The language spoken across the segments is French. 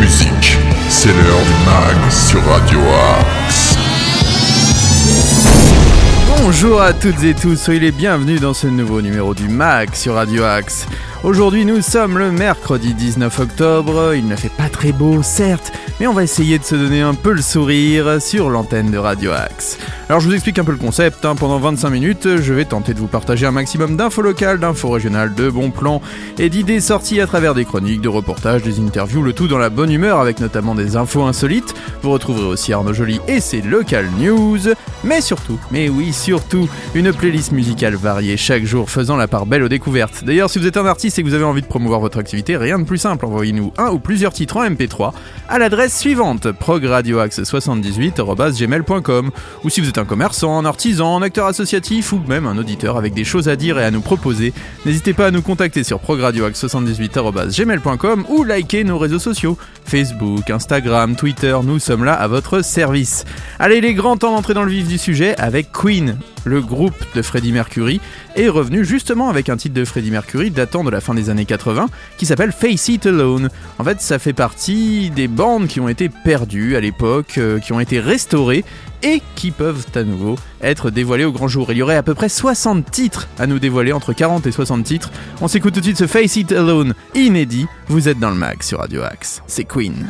Musique, c'est l'heure du mag sur Radio Axe. Bonjour à toutes et tous, soyez les bienvenus dans ce nouveau numéro du MAG sur Radio Axe. Aujourd'hui nous sommes le mercredi 19 octobre, il ne fait pas très beau certes, mais on va essayer de se donner un peu le sourire sur l'antenne de Radio Axe. Alors je vous explique un peu le concept, hein. pendant 25 minutes je vais tenter de vous partager un maximum d'infos locales, d'infos régionales, de bons plans et d'idées sorties à travers des chroniques, de reportages, des interviews, le tout dans la bonne humeur avec notamment des infos insolites. Vous retrouverez aussi Arnaud Joly et ses local news, mais surtout, mais oui surtout, une playlist musicale variée chaque jour faisant la part belle aux découvertes. D'ailleurs si vous êtes un artiste et que vous avez envie de promouvoir votre activité, rien de plus simple, envoyez-nous un ou plusieurs titres en MP3 à l'adresse suivante progradioaxe78@gmail.com ou si vous êtes commerçant, un artisan, un acteur associatif ou même un auditeur avec des choses à dire et à nous proposer, n'hésitez pas à nous contacter sur progradioaxe78@gmail.com ou liker nos réseaux sociaux Facebook, Instagram, Twitter, nous sommes là à votre service. Allez, il est temps d'entrer dans le vif du sujet avec Queen. Le groupe de Freddie Mercury est revenu justement avec un titre de Freddie Mercury datant de la fin des années 80 qui s'appelle Face It Alone. En fait, ça fait partie des bandes qui ont été perdues à l'époque, euh, qui ont été restaurées et qui peuvent à nouveau être dévoilées au grand jour. Il y aurait à peu près 60 titres à nous dévoiler, entre 40 et 60 titres. On s'écoute tout de suite ce Face It Alone inédit. Vous êtes dans le mag sur Radio Axe. C'est Queen.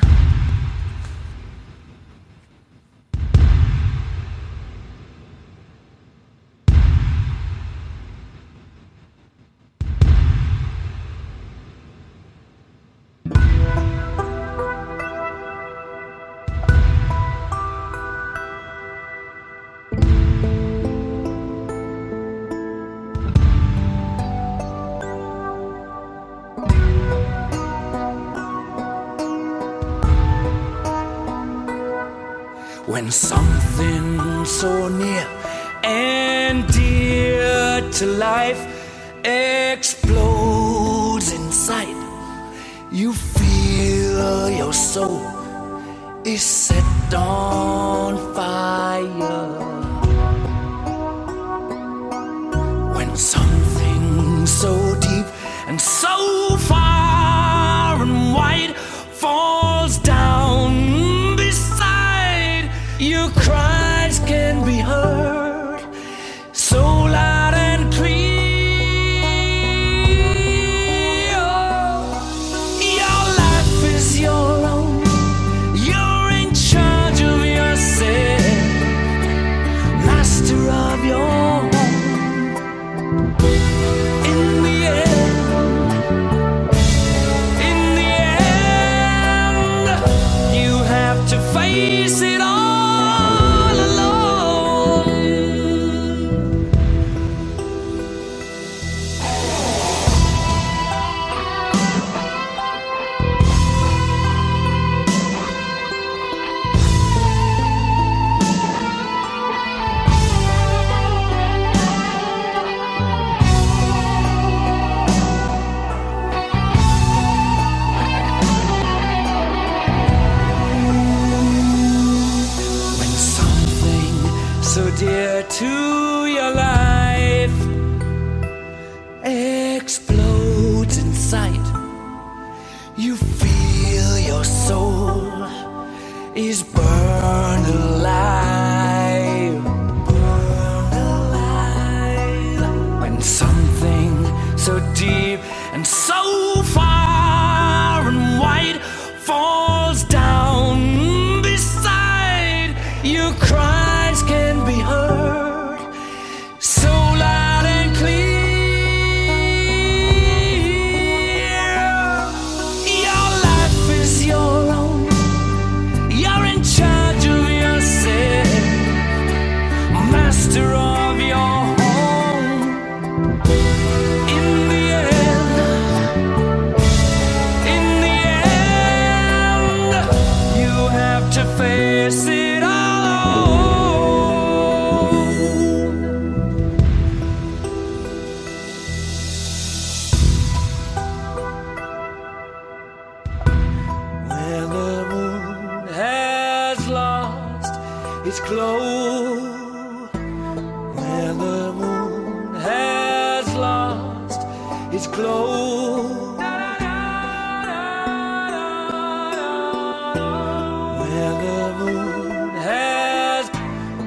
its glow. Where the moon has lost its glow. Where the moon has,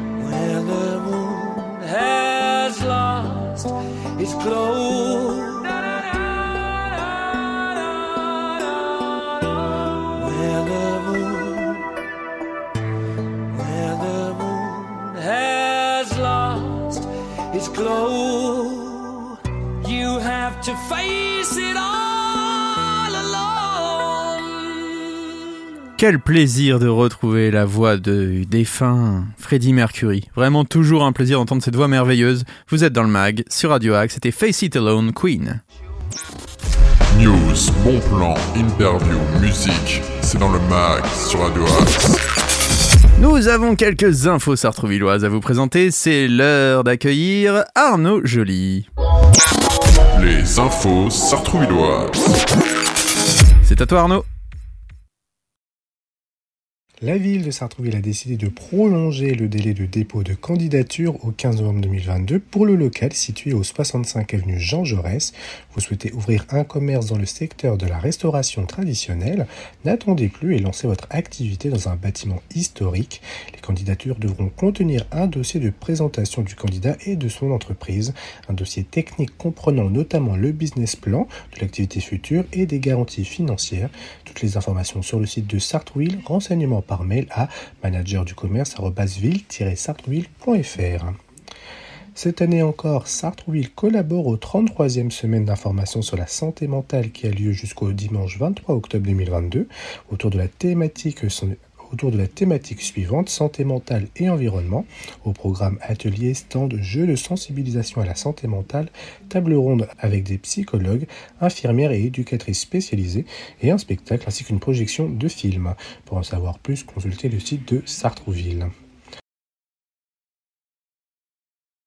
where the moon has lost its glow. Glow, you have to face it all alone. Quel plaisir de retrouver la voix de défunt Freddie Mercury. Vraiment toujours un plaisir d'entendre cette voix merveilleuse. Vous êtes dans le mag sur Radio Axe, c'était Face It Alone Queen. News, bon plan, interview, musique, c'est dans le mag sur Radio Axe. Nous avons quelques infos sartrouvilloises à vous présenter, c'est l'heure d'accueillir Arnaud Joly. Les infos sartrouvilloises. C'est à toi Arnaud. La ville de Sartrouville a décidé de prolonger le délai de dépôt de candidature au 15 novembre 2022 pour le local situé au 65 avenue Jean Jaurès. Vous souhaitez ouvrir un commerce dans le secteur de la restauration traditionnelle N'attendez plus et lancez votre activité dans un bâtiment historique. Les candidatures devront contenir un dossier de présentation du candidat et de son entreprise, un dossier technique comprenant notamment le business plan de l'activité future et des garanties financières. Toutes les informations sur le site de Sartrouville, renseignements par mail à managerducommerce.ville-sartrouville.fr. Cette année encore, Sartrouville collabore aux 33e semaines d'information sur la santé mentale qui a lieu jusqu'au dimanche 23 octobre 2022 autour de la thématique autour de la thématique suivante, santé mentale et environnement, au programme atelier, stand, jeux de sensibilisation à la santé mentale, table ronde avec des psychologues, infirmières et éducatrices spécialisées, et un spectacle ainsi qu'une projection de films. Pour en savoir plus, consultez le site de Sartrouville.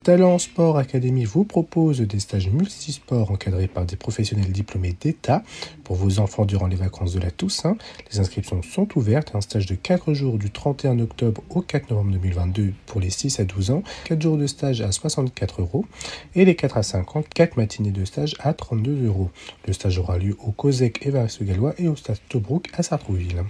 Talent Sport Academy vous propose des stages multisports encadrés par des professionnels diplômés d'État pour vos enfants durant les vacances de la Toussaint. Les inscriptions sont ouvertes. Un stage de 4 jours du 31 octobre au 4 novembre 2022 pour les 6 à 12 ans. 4 jours de stage à 64 euros. Et les 4 à 5 ans, 4 matinées de stage à 32 euros. Le stage aura lieu au COSEC Évariste-Gallois et au stade Tobruk à Sartrouville.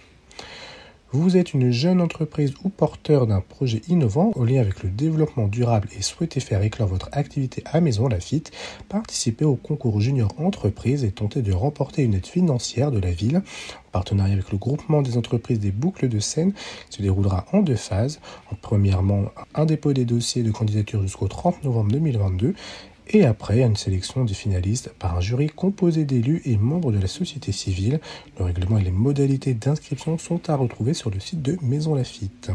Vous êtes une jeune entreprise ou porteur d'un projet innovant au lien avec le développement durable et souhaitez faire éclore votre activité à Maison Lafitte, participez au concours Junior Entreprise et tentez de remporter une aide financière de la ville en partenariat avec le groupement des entreprises des boucles de Seine qui se déroulera en deux phases. En premièrement, un dépôt des dossiers de candidature jusqu'au 30 novembre 2022 et après une sélection des finalistes par un jury composé d'élus et membres de la société civile. Le règlement et les modalités d'inscription sont à retrouver sur le site de Maison Lafitte.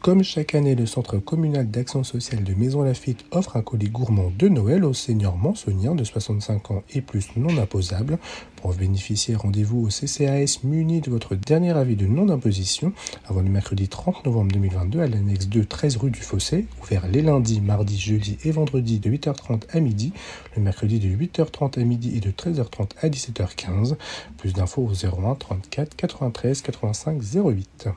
Comme chaque année, le Centre communal d'action sociale de Maison Lafitte offre un colis gourmand de Noël aux seniors mansoniens de 65 ans et plus non imposables. Pour bénéficier, rendez-vous au CCAS muni de votre dernier avis de non-imposition avant le mercredi 30 novembre 2022 à l'annexe 2, 13 rue du Fossé, ouvert les lundis, mardis, jeudis et vendredis de 8h30 à midi, le mercredi de 8h30 à midi et de 13h30 à 17h15. Plus d'infos au 01 34 93 85 08.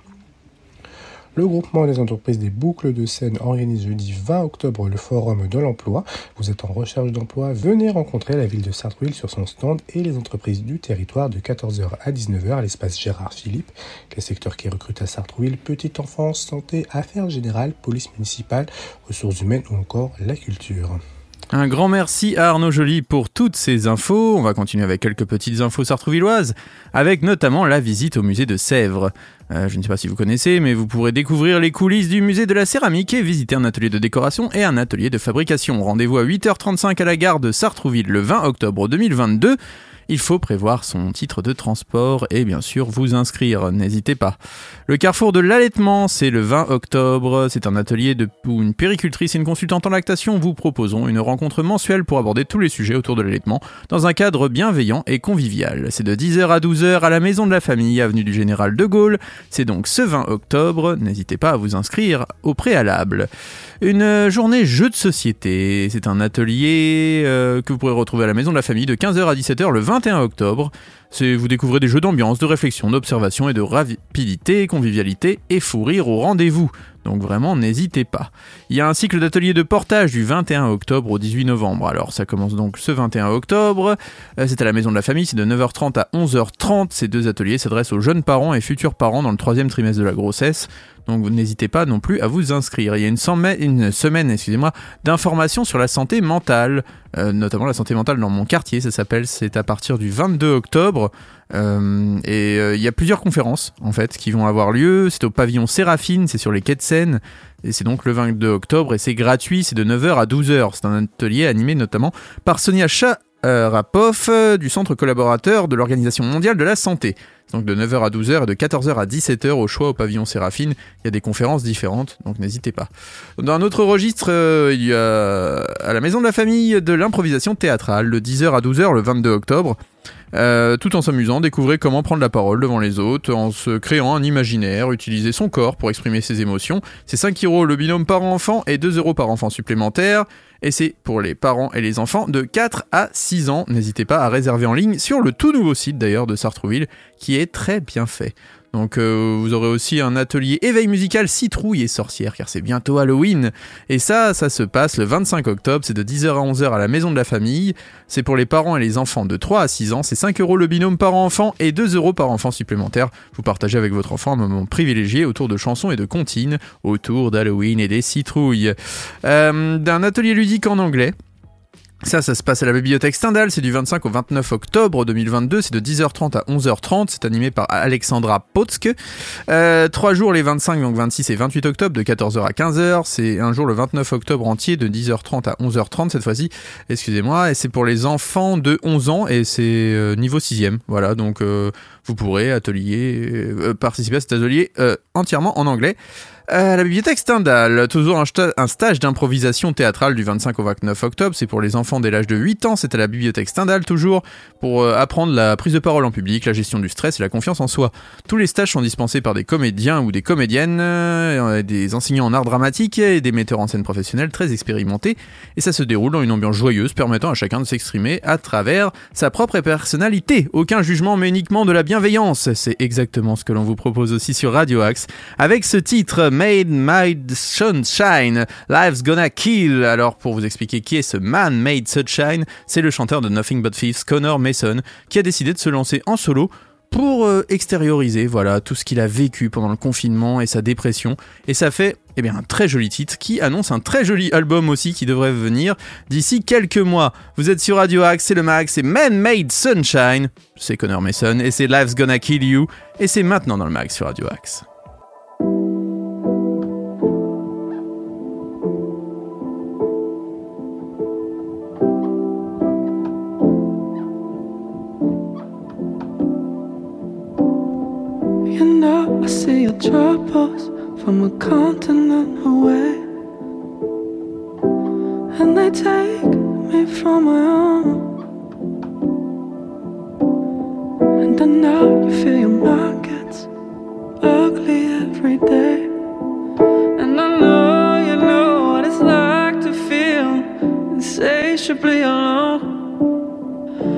Le groupement des entreprises des boucles de Seine organise jeudi 20 octobre le forum de l'emploi. Vous êtes en recherche d'emploi, venez rencontrer la ville de Sartrouville sur son stand et les entreprises du territoire de 14h à 19h à l'espace Gérard Philippe. Les secteurs qui recrutent à Sartrouville, petite enfance, santé, affaires générales, police municipale, ressources humaines ou encore la culture. Un grand merci à Arnaud Joly pour toutes ces infos. On va continuer avec quelques petites infos sartrouvilloises, avec notamment la visite au musée de Sèvres. Euh, je ne sais pas si vous connaissez, mais vous pourrez découvrir les coulisses du musée de la céramique et visiter un atelier de décoration et un atelier de fabrication. Rendez-vous à 8h35 à la gare de Sartrouville le 20 octobre 2022. Il faut prévoir son titre de transport et bien sûr vous inscrire, n'hésitez pas. Le carrefour de l'allaitement, c'est le 20 octobre. C'est un atelier de, où une péricultrice et une consultante en lactation vous proposons une rencontre mensuelle pour aborder tous les sujets autour de l'allaitement dans un cadre bienveillant et convivial. C'est de 10h à 12h à la maison de la famille, avenue du Général de Gaulle. C'est donc ce 20 octobre. N'hésitez pas à vous inscrire au préalable. Une journée jeu de société. C'est un atelier euh, que vous pourrez retrouver à la maison de la famille de 15h à 17h le 21 octobre. Vous découvrez des jeux d'ambiance, de réflexion, d'observation et de rapidité, convivialité et fou rire au rendez-vous. Donc vraiment, n'hésitez pas. Il y a un cycle d'ateliers de portage du 21 octobre au 18 novembre. Alors ça commence donc ce 21 octobre. Euh, C'est à la maison de la famille, c'est de 9h30 à 11h30. Ces deux ateliers s'adressent aux jeunes parents et futurs parents dans le troisième trimestre de la grossesse. Donc n'hésitez pas non plus à vous inscrire. Il y a une, semaine- une semaine, excusez-moi, d'informations sur la santé mentale, euh, notamment la santé mentale dans mon quartier. Ça s'appelle, c'est à partir du 22 octobre. Euh, et euh, il y a plusieurs conférences en fait qui vont avoir lieu. C'est au pavillon Séraphine, c'est sur les quais de Seine. Et c'est donc le 22 octobre et c'est gratuit, c'est de 9h à 12h. C'est un atelier animé notamment par Sonia Charapoff euh, du centre collaborateur de l'Organisation mondiale de la santé. Donc de 9h à 12h et de 14h à 17h au choix au pavillon Séraphine. Il y a des conférences différentes, donc n'hésitez pas. Dans un autre registre, euh, il y a à la Maison de la Famille de l'improvisation théâtrale, de 10h à 12h le 22 octobre. Euh, tout en s'amusant, découvrez comment prendre la parole devant les autres, en se créant un imaginaire, utiliser son corps pour exprimer ses émotions. C'est 5 euros le binôme par enfant et 2 euros par enfant supplémentaire. Et c'est pour les parents et les enfants de 4 à 6 ans. N'hésitez pas à réserver en ligne sur le tout nouveau site d'ailleurs de Sartrouville, qui est très bien fait. Donc euh, vous aurez aussi un atelier éveil musical citrouille et sorcière car c'est bientôt Halloween. Et ça, ça se passe le 25 octobre, c'est de 10h à 11h à la maison de la famille. C'est pour les parents et les enfants de 3 à 6 ans, c'est 5 euros le binôme par enfant et 2 euros par enfant supplémentaire. Vous partagez avec votre enfant un moment privilégié autour de chansons et de comptines, autour d'Halloween et des citrouilles. Euh, D'un atelier ludique en anglais. Ça, ça se passe à la bibliothèque Stendhal, c'est du 25 au 29 octobre 2022, c'est de 10h30 à 11h30, c'est animé par Alexandra Potsk. Euh, trois jours les 25, donc 26 et 28 octobre de 14h à 15h, c'est un jour le 29 octobre entier de 10h30 à 11h30 cette fois-ci, excusez-moi, et c'est pour les enfants de 11 ans et c'est euh, niveau 6ème, voilà, donc euh, vous pourrez atelier, euh, participer à cet atelier euh, entièrement en anglais. Euh, la bibliothèque Stendhal, toujours un stage d'improvisation théâtrale du 25 au 29 octobre. C'est pour les enfants dès l'âge de 8 ans. C'est à la bibliothèque Stendhal, toujours, pour euh, apprendre la prise de parole en public, la gestion du stress et la confiance en soi. Tous les stages sont dispensés par des comédiens ou des comédiennes, euh, des enseignants en art dramatique et des metteurs en scène professionnels très expérimentés. Et ça se déroule dans une ambiance joyeuse, permettant à chacun de s'exprimer à travers sa propre personnalité. Aucun jugement, mais uniquement de la bienveillance. C'est exactement ce que l'on vous propose aussi sur Radio Axe avec ce titre Made My Sunshine, Life's Gonna Kill. Alors pour vous expliquer qui est ce Man Made Sunshine, c'est le chanteur de Nothing But Thieves, Connor Mason, qui a décidé de se lancer en solo pour euh, extérioriser voilà tout ce qu'il a vécu pendant le confinement et sa dépression et ça fait eh bien un très joli titre qui annonce un très joli album aussi qui devrait venir d'ici quelques mois. Vous êtes sur Radio Axe, c'est le Max, c'est Man Made Sunshine, c'est Connor Mason et c'est Life's Gonna Kill You et c'est maintenant dans le Max sur Radio Axe. Your troubles from a continent away. And they take me from my own. And I know you feel your mind gets ugly every day. And I know you know what it's like to feel insatiably alone.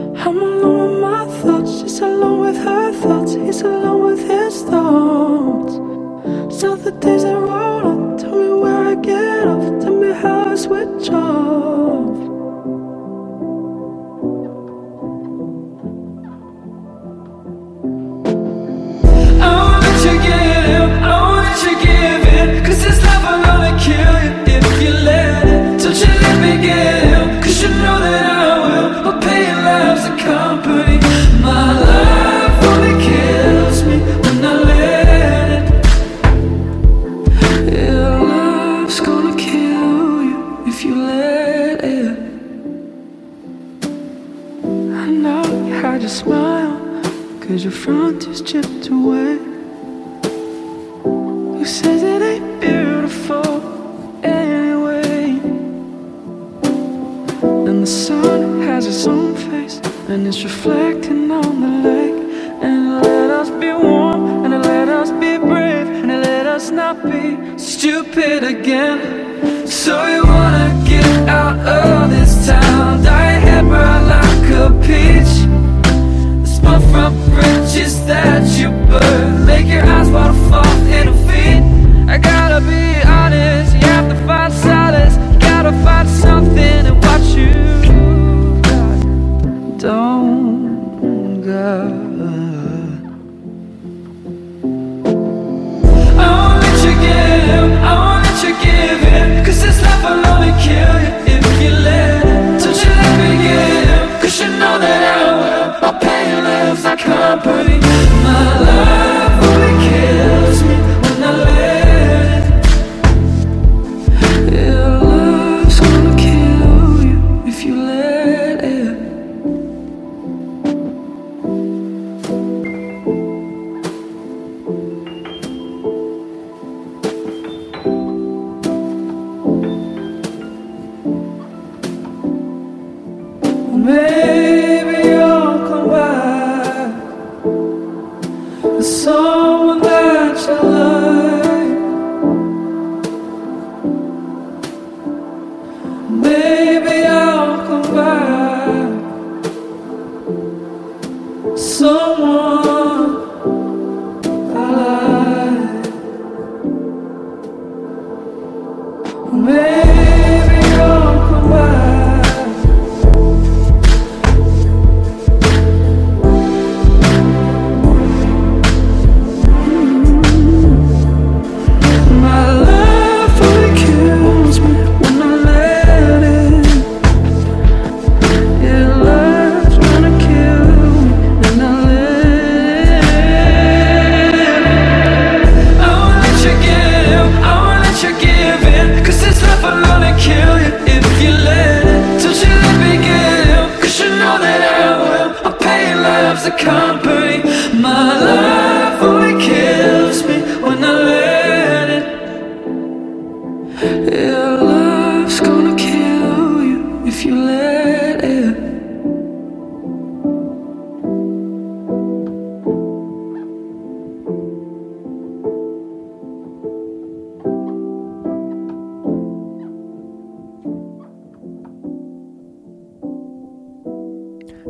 I'm alone with my thoughts, she's alone with her thoughts, he's alone with his thoughts. So the days that roll on, tell me where I get off, tell me how I switch off.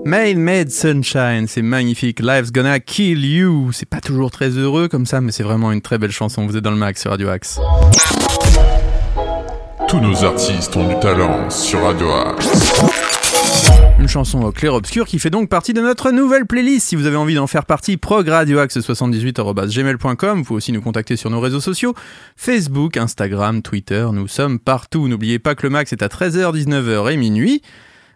Made Made Sunshine, c'est magnifique. Life's gonna kill you. C'est pas toujours très heureux comme ça, mais c'est vraiment une très belle chanson. Vous êtes dans le max sur Radio Axe. Tous nos artistes ont du talent sur Radio Axe. Une chanson au clair-obscur qui fait donc partie de notre nouvelle playlist. Si vous avez envie d'en faire partie, progradioaxe78.gmail.com. Vous pouvez aussi nous contacter sur nos réseaux sociaux, Facebook, Instagram, Twitter. Nous sommes partout. N'oubliez pas que le max est à 13h, 19h et minuit.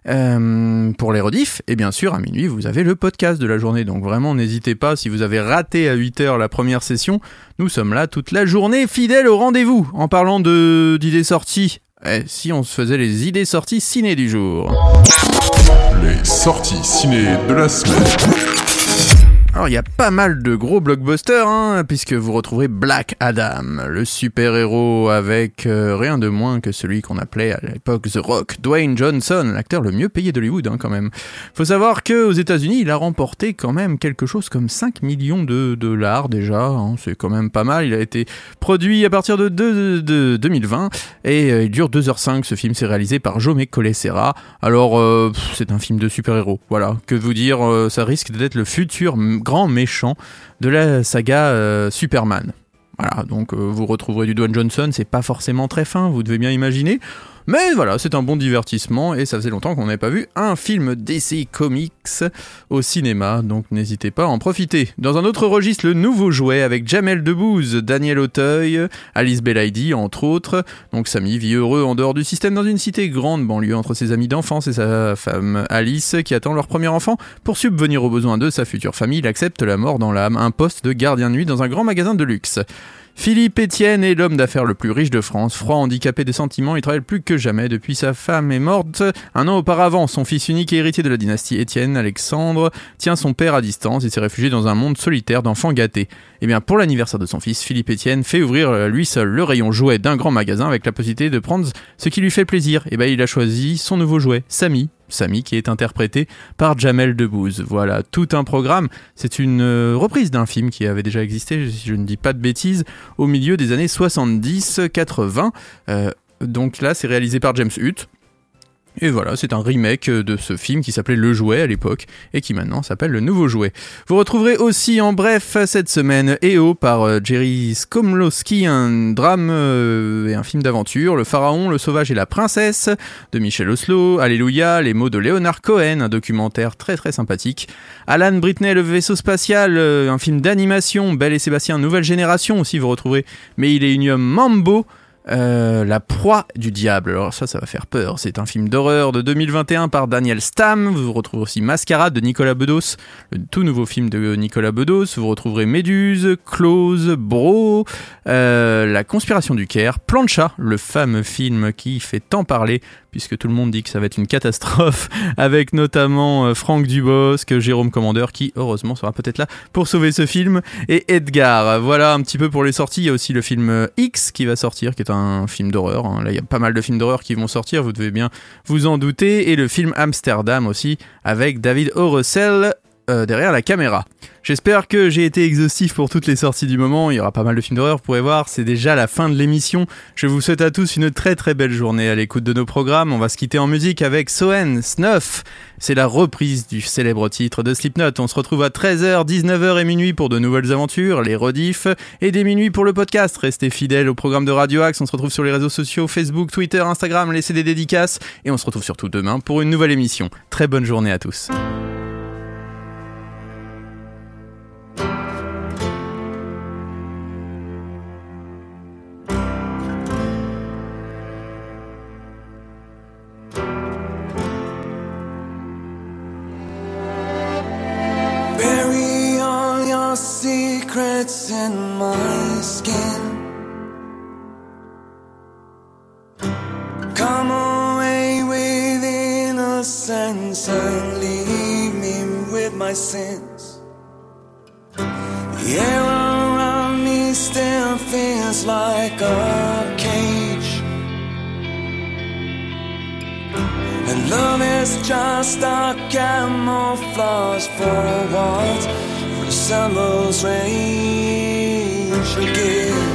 Euh, pour les rediffs, et bien sûr à minuit vous avez le podcast de la journée, donc vraiment n'hésitez pas, si vous avez raté à 8h la première session, nous sommes là toute la journée fidèles au rendez-vous. En parlant d'idées sorties, eh, si on se faisait les idées sorties ciné du jour. Les sorties ciné de la semaine. Alors il y a pas mal de gros blockbusters, hein, puisque vous retrouverez Black Adam, le super-héros avec euh, rien de moins que celui qu'on appelait à l'époque The Rock, Dwayne Johnson, l'acteur le mieux payé d'Hollywood hein, quand même. Faut savoir que aux États-Unis, il a remporté quand même quelque chose comme 5 millions de dollars déjà, hein, c'est quand même pas mal. Il a été produit à partir de, de- de 2020 et euh, il dure 2h05. Ce film, c'est réalisé par Jaume Collet-Serra. Alors euh, c'est un film de super-héros, voilà. Que vous dire, ça risque d'être le futur grand méchant de la saga euh, Superman. Voilà, donc euh, vous retrouverez du Dwayne Johnson, c'est pas forcément très fin, vous devez bien imaginer. Mais voilà, c'est un bon divertissement et ça faisait longtemps qu'on n'avait pas vu un film DC Comics au cinéma, donc n'hésitez pas à en profiter. Dans un autre registre, le nouveau jouet avec Jamel Debbouze, Daniel Auteuil, Alice Belaïdi, entre autres. Donc Samy vit heureux en dehors du système dans une cité grande banlieue entre ses amis d'enfance et sa femme Alice qui attend leur premier enfant. Pour subvenir aux besoins de sa future famille, il accepte la mort dans l'âme, un poste de gardien de nuit dans un grand magasin de luxe. Philippe Etienne est l'homme d'affaires le plus riche de France. Froid, handicapé des sentiments, il travaille plus que jamais depuis sa femme est morte. Un an auparavant, son fils unique et héritier de la dynastie Étienne, Alexandre, tient son père à distance et s'est réfugié dans un monde solitaire d'enfants gâtés. Et bien, pour l'anniversaire de son fils, Philippe Etienne fait ouvrir lui seul le rayon jouet d'un grand magasin avec la possibilité de prendre ce qui lui fait plaisir. Et bien, il a choisi son nouveau jouet, Samy. Samy qui est interprété par Jamel Debbouze. Voilà, tout un programme. C'est une euh, reprise d'un film qui avait déjà existé, si je ne dis pas de bêtises, au milieu des années 70-80. Euh, donc là, c'est réalisé par James Hutt. Et voilà, c'est un remake de ce film qui s'appelait Le Jouet à l'époque et qui maintenant s'appelle Le Nouveau Jouet. Vous retrouverez aussi en bref cette semaine EO par euh, Jerry Skomlowski, un drame euh, et un film d'aventure, Le Pharaon, le Sauvage et la Princesse de Michel Oslo, Alléluia, les mots de Leonard Cohen, un documentaire très très sympathique, Alan Britney, le vaisseau spatial, euh, un film d'animation, Belle et Sébastien, nouvelle génération aussi vous retrouverez, mais il est Unium Mambo, euh, la proie du diable. Alors ça, ça va faire peur. C'est un film d'horreur de 2021 par Daniel Stam. Vous retrouvez aussi Mascarade de Nicolas Bedos, le tout nouveau film de Nicolas Bedos. Vous retrouverez Méduse, Close, Bro, euh, La conspiration du Caire, Plancha, le fameux film qui fait tant parler puisque tout le monde dit que ça va être une catastrophe, avec notamment euh, Franck Dubosc, Jérôme Commandeur, qui heureusement sera peut-être là pour sauver ce film, et Edgar. Voilà un petit peu pour les sorties. Il y a aussi le film X qui va sortir, qui est un film d'horreur. hein. Là, il y a pas mal de films d'horreur qui vont sortir, vous devez bien vous en douter. Et le film Amsterdam aussi, avec David O. Euh, derrière la caméra. J'espère que j'ai été exhaustif pour toutes les sorties du moment. Il y aura pas mal de films d'horreur, vous pourrez voir. C'est déjà la fin de l'émission. Je vous souhaite à tous une très très belle journée à l'écoute de nos programmes. On va se quitter en musique avec Soen Snuff. C'est la reprise du célèbre titre de Slipknot. On se retrouve à 13h, 19h et minuit pour de nouvelles aventures, les rediffs et des minuit pour le podcast. Restez fidèles au programme de Radio Axe. On se retrouve sur les réseaux sociaux Facebook, Twitter, Instagram. Laissez des dédicaces et on se retrouve surtout demain pour une nouvelle émission. Très bonne journée à tous. In my skin. Come away with innocence and leave me with my sins. The air around me still feels like a cage. And love is just a camouflage for what summer's rain again.